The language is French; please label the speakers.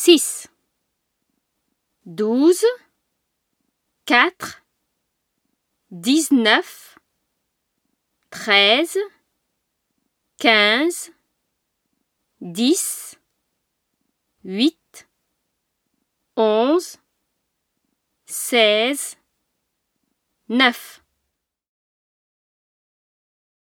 Speaker 1: six, douze, quatre, dix-neuf, treize, quinze, dix, huit, onze, seize, neuf.